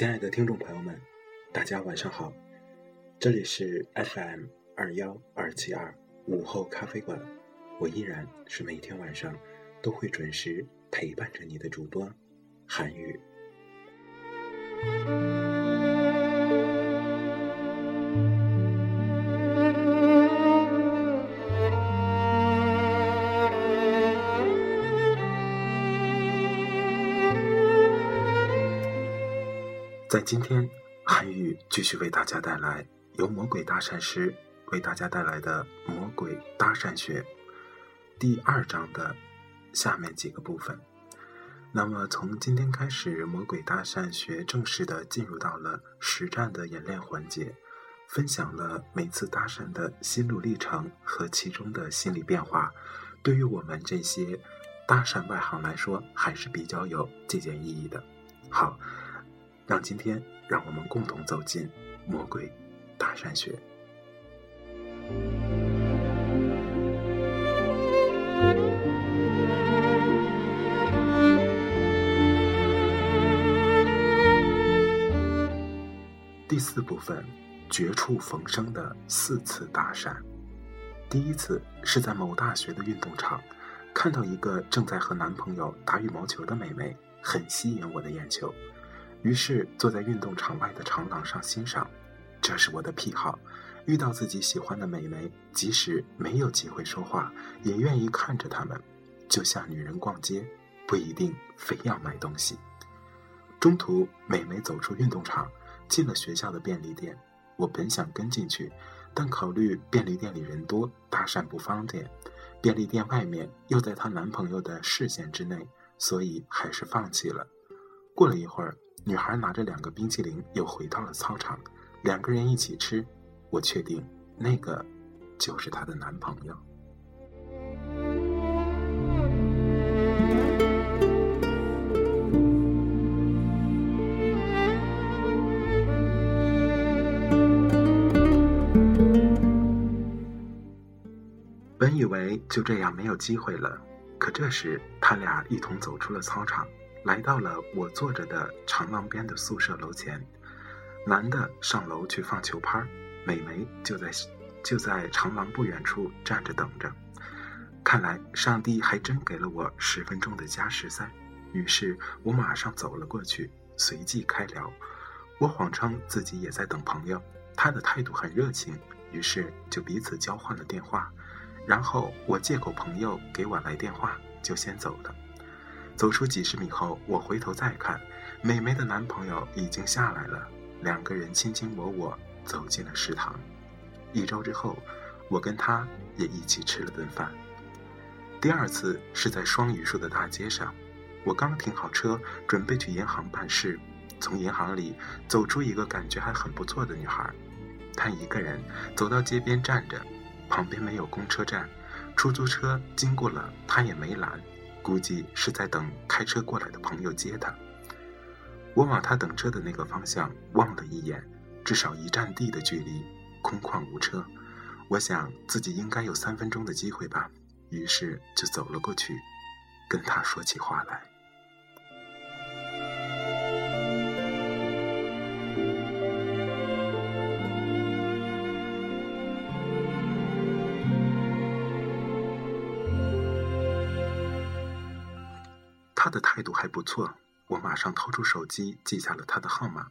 亲爱的听众朋友们，大家晚上好，这里是 FM 二幺二七二午后咖啡馆，我依然是每天晚上都会准时陪伴着你的主播韩语。在今天，韩语继续为大家带来由魔鬼搭讪师为大家带来的《魔鬼搭讪学》第二章的下面几个部分。那么，从今天开始，魔鬼搭讪学正式的进入到了实战的演练环节，分享了每次搭讪的心路历程和其中的心理变化，对于我们这些搭讪外行来说，还是比较有借鉴意义的。好。让今天，让我们共同走进魔鬼大山学。第四部分，绝处逢生的四次搭讪。第一次是在某大学的运动场，看到一个正在和男朋友打羽毛球的美眉，很吸引我的眼球。于是坐在运动场外的长廊上欣赏，这是我的癖好。遇到自己喜欢的美眉，即使没有机会说话，也愿意看着她们，就像女人逛街，不一定非要买东西。中途，美眉走出运动场，进了学校的便利店。我本想跟进去，但考虑便利店里人多，搭讪不方便，便利店外面又在她男朋友的视线之内，所以还是放弃了。过了一会儿。女孩拿着两个冰淇淋又回到了操场，两个人一起吃。我确定那个就是她的男朋友。本以为就这样没有机会了，可这时他俩一同走出了操场。来到了我坐着的长廊边的宿舍楼前，男的上楼去放球拍，美眉就在就在长廊不远处站着等着。看来上帝还真给了我十分钟的加时赛，于是我马上走了过去，随即开聊。我谎称自己也在等朋友，他的态度很热情，于是就彼此交换了电话。然后我借口朋友给我来电话，就先走了。走出几十米后，我回头再看，美眉的男朋友已经下来了，两个人卿卿我我走进了食堂。一周之后，我跟他也一起吃了顿饭。第二次是在双榆树的大街上，我刚停好车，准备去银行办事，从银行里走出一个感觉还很不错的女孩，她一个人走到街边站着，旁边没有公车站，出租车经过了，她也没拦。估计是在等开车过来的朋友接他。我往他等车的那个方向望了一眼，至少一站地的距离，空旷无车。我想自己应该有三分钟的机会吧，于是就走了过去，跟他说起话来。他的态度还不错，我马上掏出手机记下了他的号码。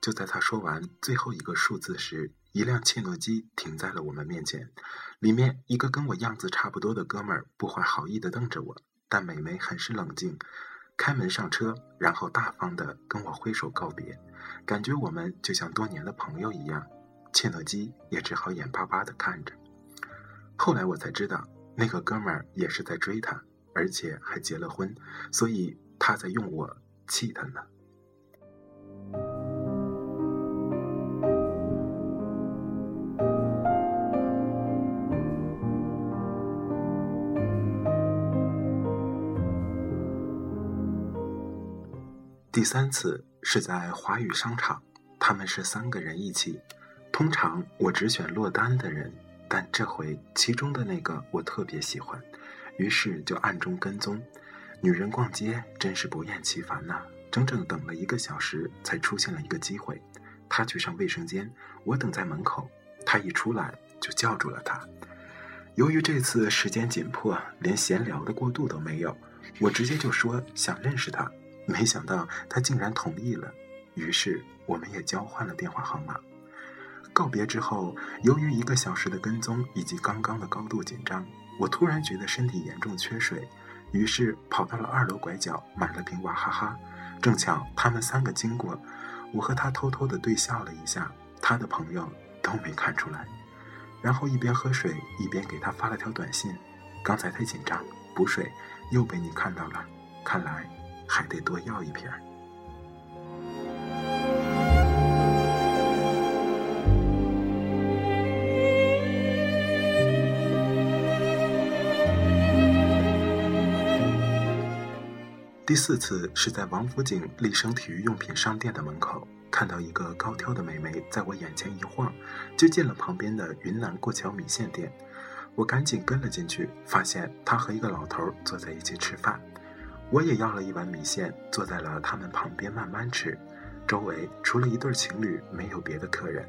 就在他说完最后一个数字时，一辆切诺基停在了我们面前，里面一个跟我样子差不多的哥们儿不怀好意地瞪着我，但美眉很是冷静，开门上车，然后大方地跟我挥手告别，感觉我们就像多年的朋友一样。切诺基也只好眼巴巴地看着。后来我才知道，那个哥们儿也是在追她。而且还结了婚，所以他在用我气他呢。第三次是在华宇商场，他们是三个人一起。通常我只选落单的人，但这回其中的那个我特别喜欢。于是就暗中跟踪，女人逛街真是不厌其烦呐！整整等了一个小时，才出现了一个机会。她去上卫生间，我等在门口。她一出来就叫住了她。由于这次时间紧迫，连闲聊的过渡都没有，我直接就说想认识她。没想到她竟然同意了，于是我们也交换了电话号码。告别之后，由于一个小时的跟踪以及刚刚的高度紧张。我突然觉得身体严重缺水，于是跑到了二楼拐角买了瓶娃哈哈。正巧他们三个经过，我和他偷偷的对笑了一下，他的朋友都没看出来。然后一边喝水一边给他发了条短信：“刚才太紧张，补水又被你看到了，看来还得多要一瓶。”第四次是在王府井立生体育用品商店的门口，看到一个高挑的美眉在我眼前一晃，就进了旁边的云南过桥米线店。我赶紧跟了进去，发现她和一个老头坐在一起吃饭。我也要了一碗米线，坐在了他们旁边慢慢吃。周围除了一对情侣，没有别的客人。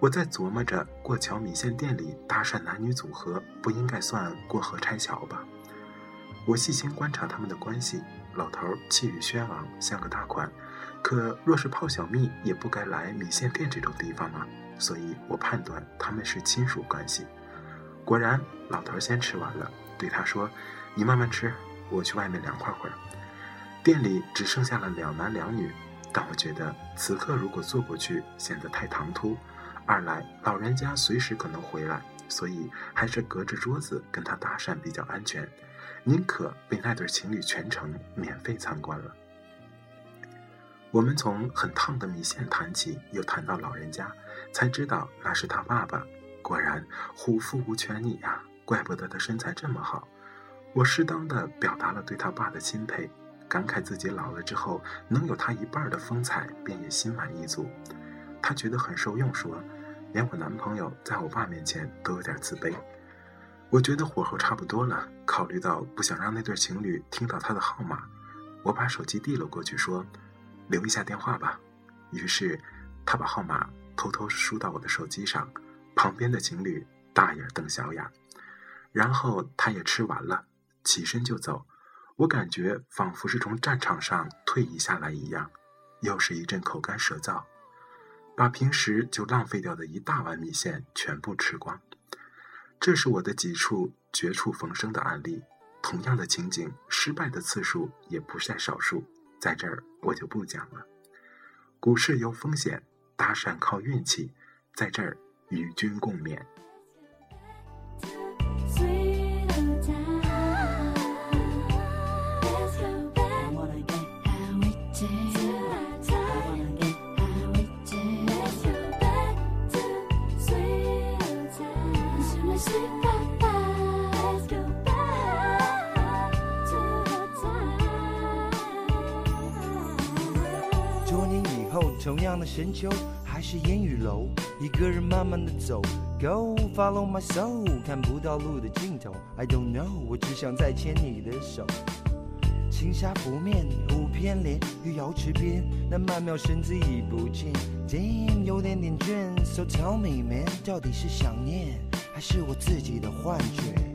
我在琢磨着，过桥米线店里搭讪男女组合，不应该算过河拆桥吧？我细心观察他们的关系。老头气宇轩昂，像个大款，可若是泡小蜜，也不该来米线店这种地方啊。所以我判断他们是亲属关系。果然，老头先吃完了，对他说：“你慢慢吃，我去外面凉快会儿。”店里只剩下了两男两女，但我觉得此刻如果坐过去显得太唐突，二来老人家随时可能回来，所以还是隔着桌子跟他搭讪比较安全。宁可被那对情侣全程免费参观了。我们从很烫的米线谈起，又谈到老人家，才知道那是他爸爸。果然虎父无犬女呀，怪不得他身材这么好。我适当的表达了对他爸的钦佩，感慨自己老了之后能有他一半的风采，便也心满意足。他觉得很受用，说连我男朋友在我爸面前都有点自卑。我觉得火候差不多了，考虑到不想让那对情侣听到他的号码，我把手机递了过去，说：“留一下电话吧。”于是他把号码偷偷输到我的手机上，旁边的情侣大眼瞪小眼。然后他也吃完了，起身就走。我感觉仿佛是从战场上退役下来一样，又是一阵口干舌燥，把平时就浪费掉的一大碗米线全部吃光。这是我的几处绝处逢生的案例，同样的情景，失败的次数也不在少数，在这儿我就不讲了。股市有风险，搭讪靠运气，在这儿与君共勉。同样的深秋，还是烟雨楼，一个人慢慢的走，Go follow my soul，看不到路的尽头，I don't know，我只想再牵你的手。青纱拂面，舞翩莲，玉瑶池边，那曼妙身姿已不见，Damn，有点点倦，So tell me man，到底是想念，还是我自己的幻觉？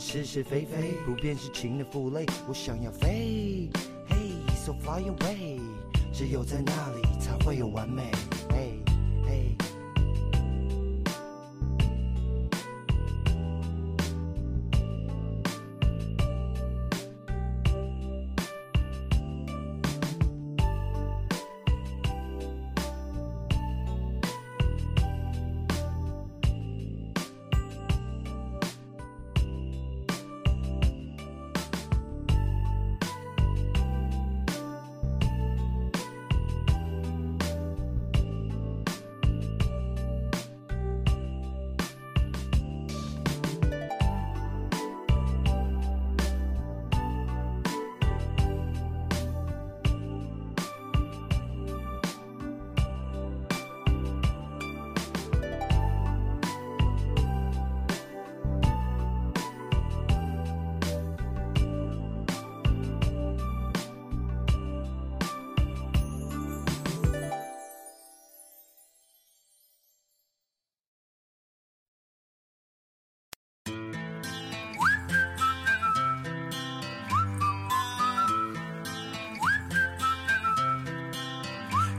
是是非非，不变是情的负累。我想要飞，Hey，so fly away，只有在那里才会有完美。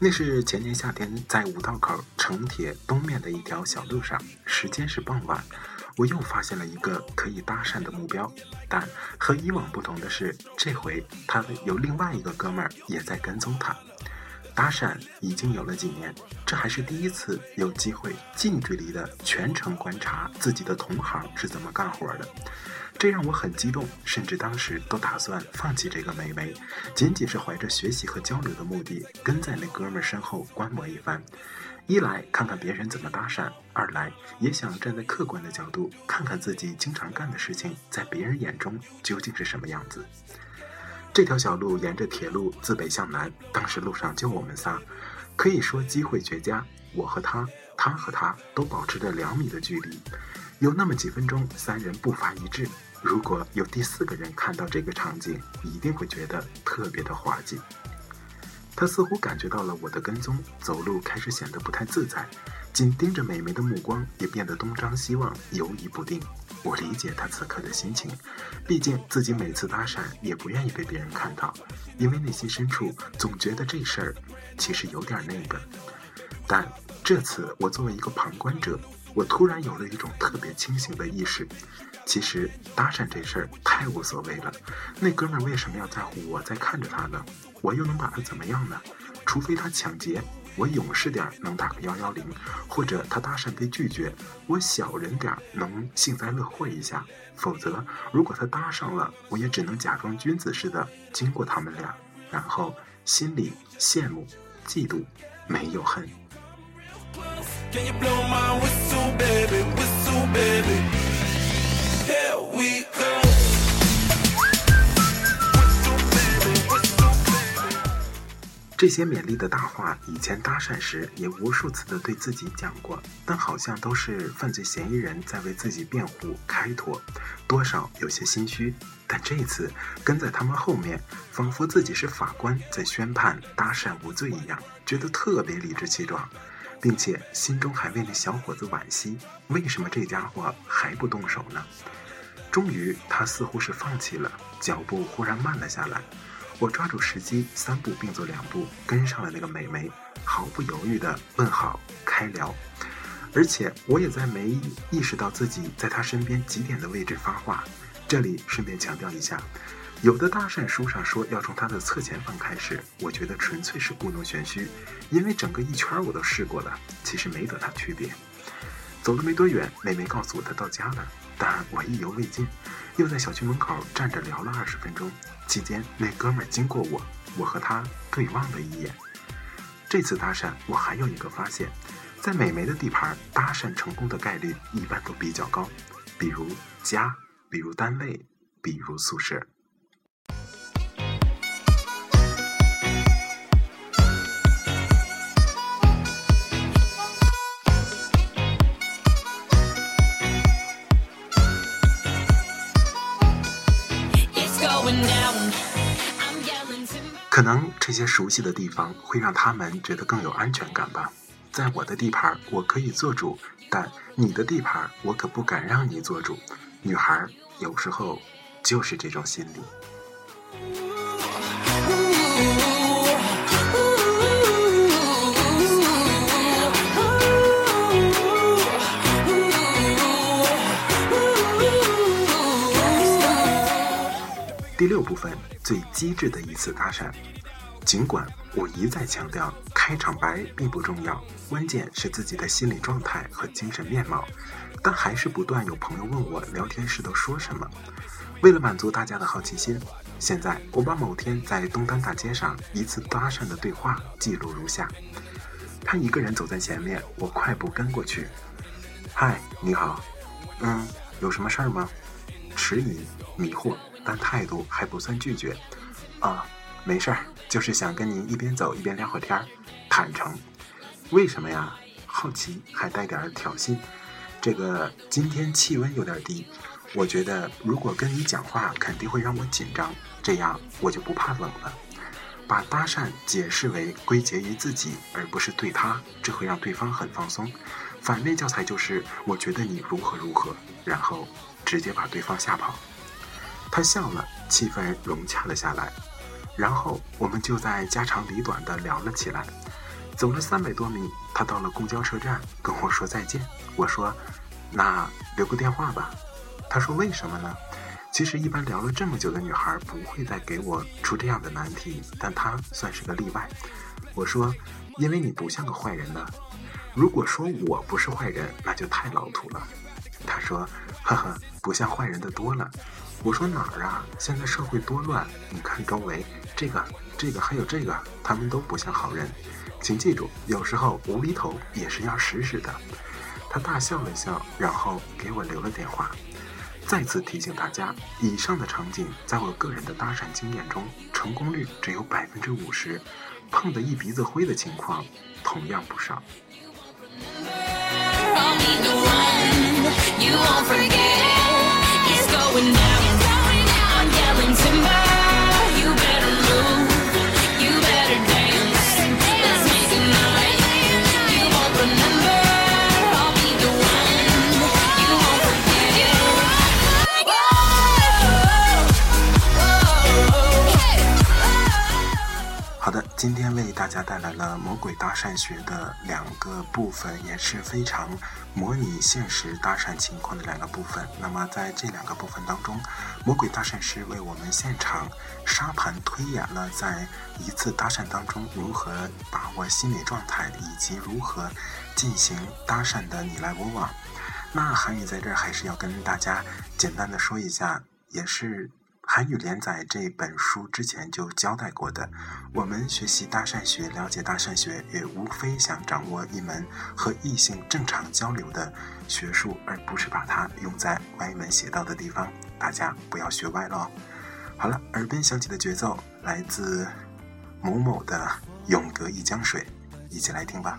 那是前年夏天在五道口城铁东面的一条小路上，时间是傍晚，我又发现了一个可以搭讪的目标。但和以往不同的是，这回他有另外一个哥们儿也在跟踪他。搭讪已经有了几年，这还是第一次有机会近距离的全程观察自己的同行是怎么干活的。这让我很激动，甚至当时都打算放弃这个美眉，仅仅是怀着学习和交流的目的，跟在那哥们儿身后观摩一番。一来看看别人怎么搭讪，二来也想站在客观的角度看看自己经常干的事情，在别人眼中究竟是什么样子。这条小路沿着铁路自北向南，当时路上就我们仨，可以说机会绝佳。我和他，他和他都保持着两米的距离，有那么几分钟，三人步伐一致。如果有第四个人看到这个场景，一定会觉得特别的滑稽。他似乎感觉到了我的跟踪，走路开始显得不太自在，紧盯着美眉的目光也变得东张西望，犹疑不定。我理解他此刻的心情，毕竟自己每次搭讪也不愿意被别人看到，因为内心深处总觉得这事儿其实有点那个。但这次我作为一个旁观者，我突然有了一种特别清醒的意识。其实搭讪这事儿太无所谓了，那哥们儿为什么要在乎我在看着他呢？我又能把他怎么样呢？除非他抢劫，我勇士点能打个幺幺零；或者他搭讪被拒绝，我小人点能幸灾乐祸一下。否则，如果他搭上了，我也只能假装君子似的经过他们俩，然后心里羡慕、嫉妒，没有恨。Can you blow my whistle baby? Whistle baby. Here we go. Whistle baby whistle baby. 这些勉励的大话以前搭讪时也无数次的对自己讲过但好像都是犯罪嫌疑人在为自己辩护开脱多少有些心虚但这一次跟在他们后面仿佛自己是法官在宣判搭讪无罪一样觉得特别理直气壮。并且心中还为那小伙子惋惜，为什么这家伙还不动手呢？终于，他似乎是放弃了，脚步忽然慢了下来。我抓住时机，三步并作两步跟上了那个美眉，毫不犹豫地问好开聊，而且我也在没意识到自己在她身边几点的位置发话。这里顺便强调一下，有的搭讪书上说要从他的侧前方开始，我觉得纯粹是故弄玄虚，因为整个一圈我都试过了，其实没多大区别。走了没多远，美眉告诉我她到家了，但我意犹未尽，又在小区门口站着聊了二十分钟。期间，那哥们儿经过我，我和他对望了一眼。这次搭讪，我还有一个发现，在美眉的地盘，搭讪成功的概率一般都比较高，比如家，比如单位，比如宿舍。可能这些熟悉的地方会让他们觉得更有安全感吧。在我的地盘，我可以做主，但你的地盘，我可不敢让你做主。女孩有时候就是这种心理。第六部分最机智的一次搭讪，尽管我一再强调开场白并不重要，关键是自己的心理状态和精神面貌，但还是不断有朋友问我聊天时都说什么。为了满足大家的好奇心，现在我把某天在东单大街上一次搭讪的对话记录如下：他一个人走在前面，我快步跟过去。嗨，你好，嗯，有什么事儿吗？迟疑，迷惑。但态度还不算拒绝，啊，没事儿，就是想跟您一边走一边聊会天儿，坦诚。为什么呀？好奇还带点挑衅。这个今天气温有点低，我觉得如果跟你讲话肯定会让我紧张，这样我就不怕冷了。把搭讪解释为归结于自己，而不是对他，这会让对方很放松。反面教材就是我觉得你如何如何，然后直接把对方吓跑。他笑了，气氛融洽了下来，然后我们就在家长里短的聊了起来。走了三百多米，他到了公交车站，跟我说再见。我说：“那留个电话吧。”他说：“为什么呢？”其实一般聊了这么久的女孩不会再给我出这样的难题，但她算是个例外。我说：“因为你不像个坏人呢。如果说我不是坏人，那就太老土了。”他说：“呵呵，不像坏人的多了。”我说哪儿啊？现在社会多乱，你看周围这个、这个还有这个，他们都不像好人。请记住，有时候无厘头也是要实施的。他大笑了笑，然后给我留了电话。再次提醒大家，以上的场景在我个人的搭讪经验中，成功率只有百分之五十，碰得一鼻子灰的情况同样不少。今天为大家带来了魔鬼搭讪学的两个部分，也是非常模拟现实搭讪情况的两个部分。那么在这两个部分当中，魔鬼搭讪师为我们现场沙盘推演了在一次搭讪当中如何把握心理状态，以及如何进行搭讪的你来我往。那韩语在这儿还是要跟大家简单的说一下，也是。韩语连载这本书之前就交代过的我们学习大善学了解大善学也无非想掌握一门和异性正常交流的学术而不是把它用在歪门邪道的地方。大家不要学歪了哦。好了耳边响起的节奏来自某某的永隔一江水一起来听吧。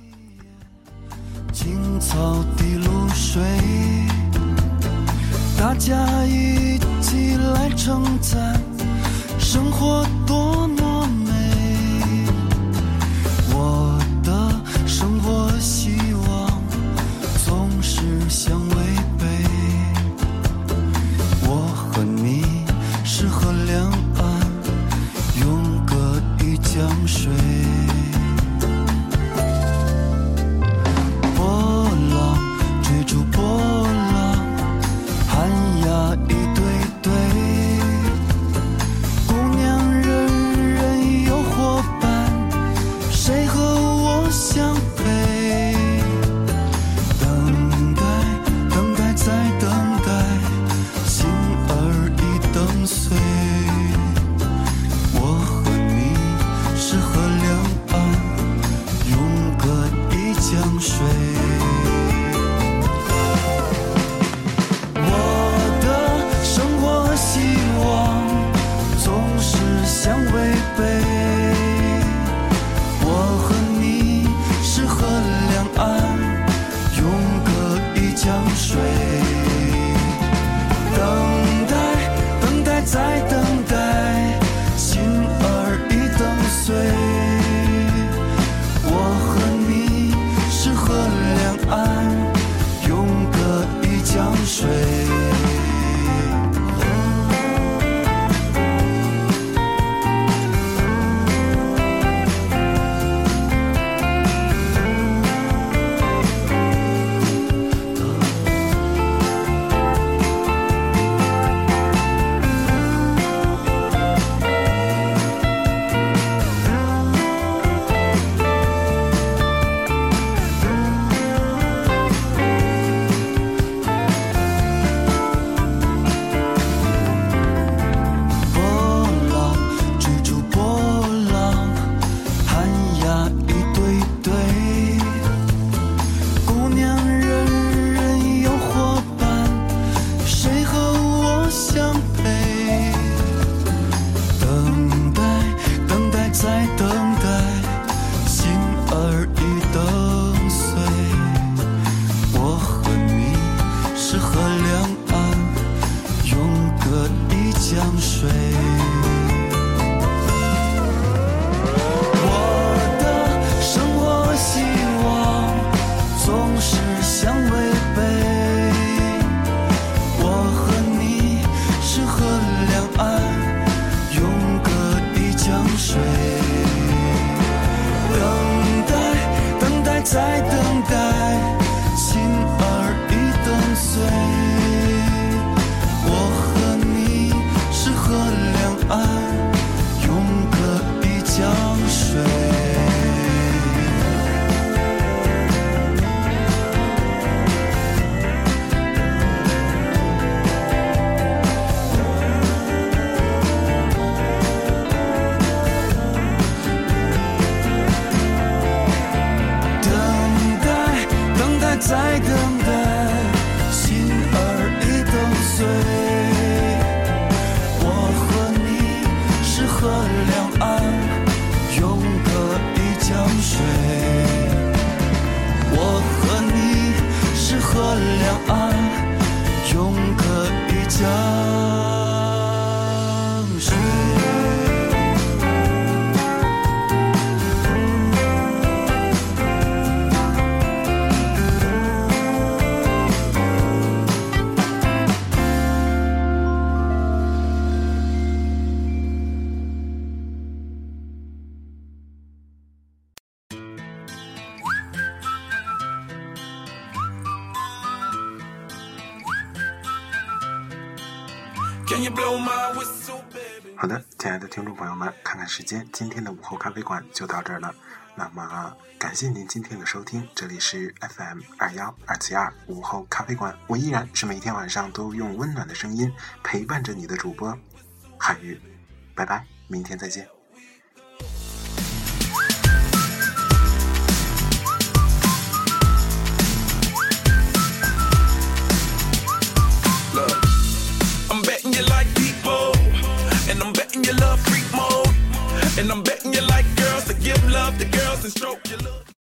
青草滴露水大家一起来称赞生活多么我的生活希望总是相违背我和你是河两岸永隔一江水。等待等待再等两岸永隔一江好的亲爱的听众朋友们看看时间今天的午后咖啡馆就到这儿了。那么感谢您今天的收听这里是 fm 二幺二七二午后咖啡馆我依然是每天晚上都用温暖的声音陪伴着你的主播海玉拜拜明天再见。And I'm betting you like girls to give love to girls and stroke your love.